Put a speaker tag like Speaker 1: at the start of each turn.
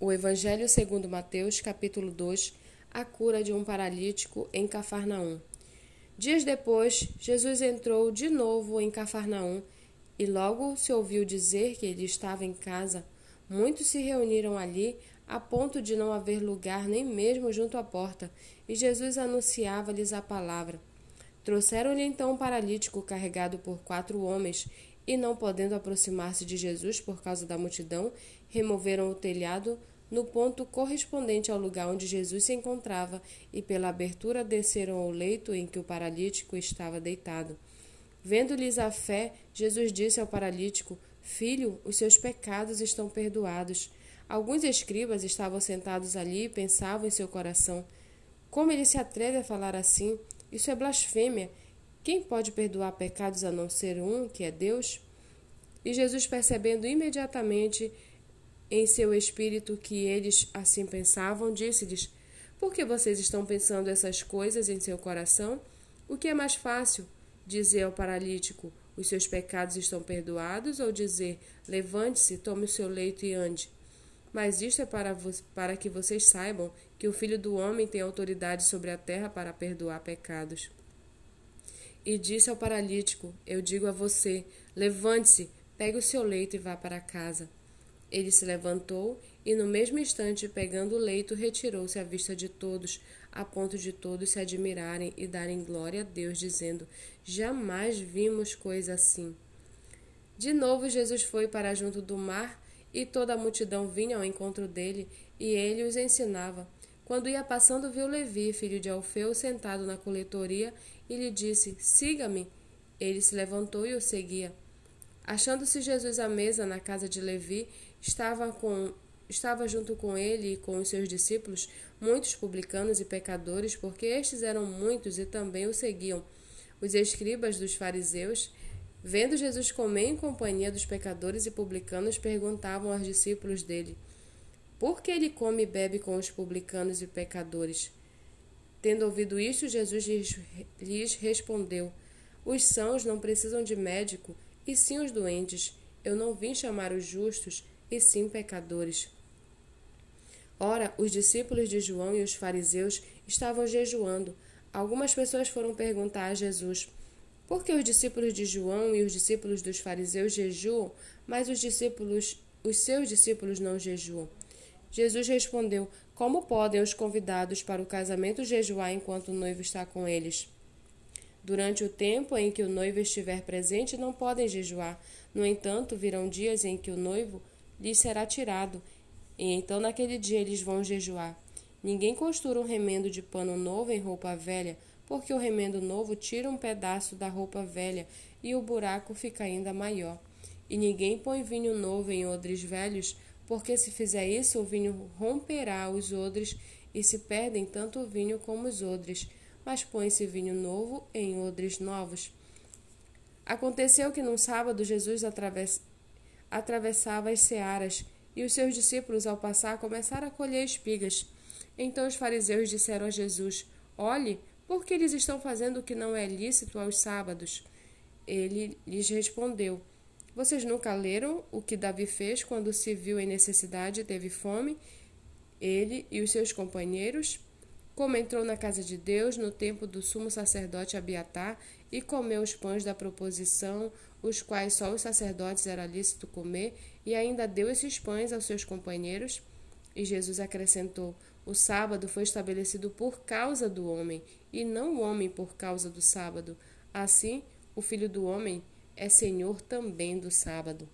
Speaker 1: O Evangelho segundo Mateus, capítulo 2, a cura de um paralítico em Cafarnaum. Dias depois, Jesus entrou de novo em Cafarnaum e logo se ouviu dizer que ele estava em casa. Muitos se reuniram ali a ponto de não haver lugar nem mesmo junto à porta, e Jesus anunciava-lhes a palavra. Trouxeram-lhe então um paralítico carregado por quatro homens, e não podendo aproximar-se de Jesus por causa da multidão, removeram o telhado no ponto correspondente ao lugar onde Jesus se encontrava, e pela abertura desceram ao leito em que o paralítico estava deitado. Vendo-lhes a fé, Jesus disse ao paralítico: Filho, os seus pecados estão perdoados. Alguns escribas estavam sentados ali e pensavam em seu coração: Como ele se atreve a falar assim? Isso é blasfêmia. Quem pode perdoar pecados a não ser um, que é Deus? E Jesus, percebendo imediatamente em seu espírito que eles assim pensavam, disse-lhes: Por que vocês estão pensando essas coisas em seu coração? O que é mais fácil? Dizer ao paralítico: Os seus pecados estão perdoados? Ou dizer: Levante-se, tome o seu leito e ande? Mas isto é para, para que vocês saibam que o Filho do Homem tem autoridade sobre a terra para perdoar pecados. E disse ao paralítico: Eu digo a você: Levante-se, pegue o seu leito e vá para casa. Ele se levantou e, no mesmo instante, pegando o leito, retirou-se à vista de todos, a ponto de todos se admirarem e darem glória a Deus, dizendo: Jamais vimos coisa assim. De novo, Jesus foi para junto do mar e toda a multidão vinha ao encontro dele e ele os ensinava. Quando ia passando, viu Levi, filho de Alfeu, sentado na coletoria e lhe disse: Siga-me. Ele se levantou e o seguia. Achando-se Jesus à mesa na casa de Levi, estava, com, estava junto com ele e com os seus discípulos muitos publicanos e pecadores, porque estes eram muitos e também o seguiam. Os escribas dos fariseus, vendo Jesus comer em companhia dos pecadores e publicanos, perguntavam aos discípulos dele: Por que ele come e bebe com os publicanos e pecadores? Tendo ouvido isto, Jesus lhes, respondeu: Os sãos não precisam de médico, e sim os doentes. Eu não vim chamar os justos, e sim pecadores. Ora, os discípulos de João e os fariseus estavam jejuando. Algumas pessoas foram perguntar a Jesus: Por que os discípulos de João e os discípulos dos fariseus jejuam, mas os discípulos, os seus discípulos não jejuam? Jesus respondeu: Como podem os convidados para o casamento jejuar enquanto o noivo está com eles? Durante o tempo em que o noivo estiver presente, não podem jejuar. No entanto, virão dias em que o noivo lhes será tirado, e então naquele dia eles vão jejuar. Ninguém costura um remendo de pano novo em roupa velha, porque o remendo novo tira um pedaço da roupa velha e o buraco fica ainda maior. E ninguém põe vinho novo em odres velhos, porque se fizer isso, o vinho romperá os odres e se perdem tanto o vinho como os odres. Mas põe-se vinho novo em odres novos. Aconteceu que num sábado Jesus atravessou atravessava as searas, e os seus discípulos, ao passar, começaram a colher espigas. Então os fariseus disseram a Jesus: Olhe, por que eles estão fazendo o que não é lícito aos sábados? Ele lhes respondeu: Vocês nunca leram o que Davi fez quando se viu em necessidade e teve fome? Ele e os seus companheiros? Como entrou na casa de Deus no tempo do sumo sacerdote Abiatar e comeu os pães da proposição, os quais só os sacerdotes era lícito comer, e ainda deu esses pães aos seus companheiros? E Jesus acrescentou: O sábado foi estabelecido por causa do homem, e não o homem por causa do sábado. Assim, o filho do homem é senhor também do sábado.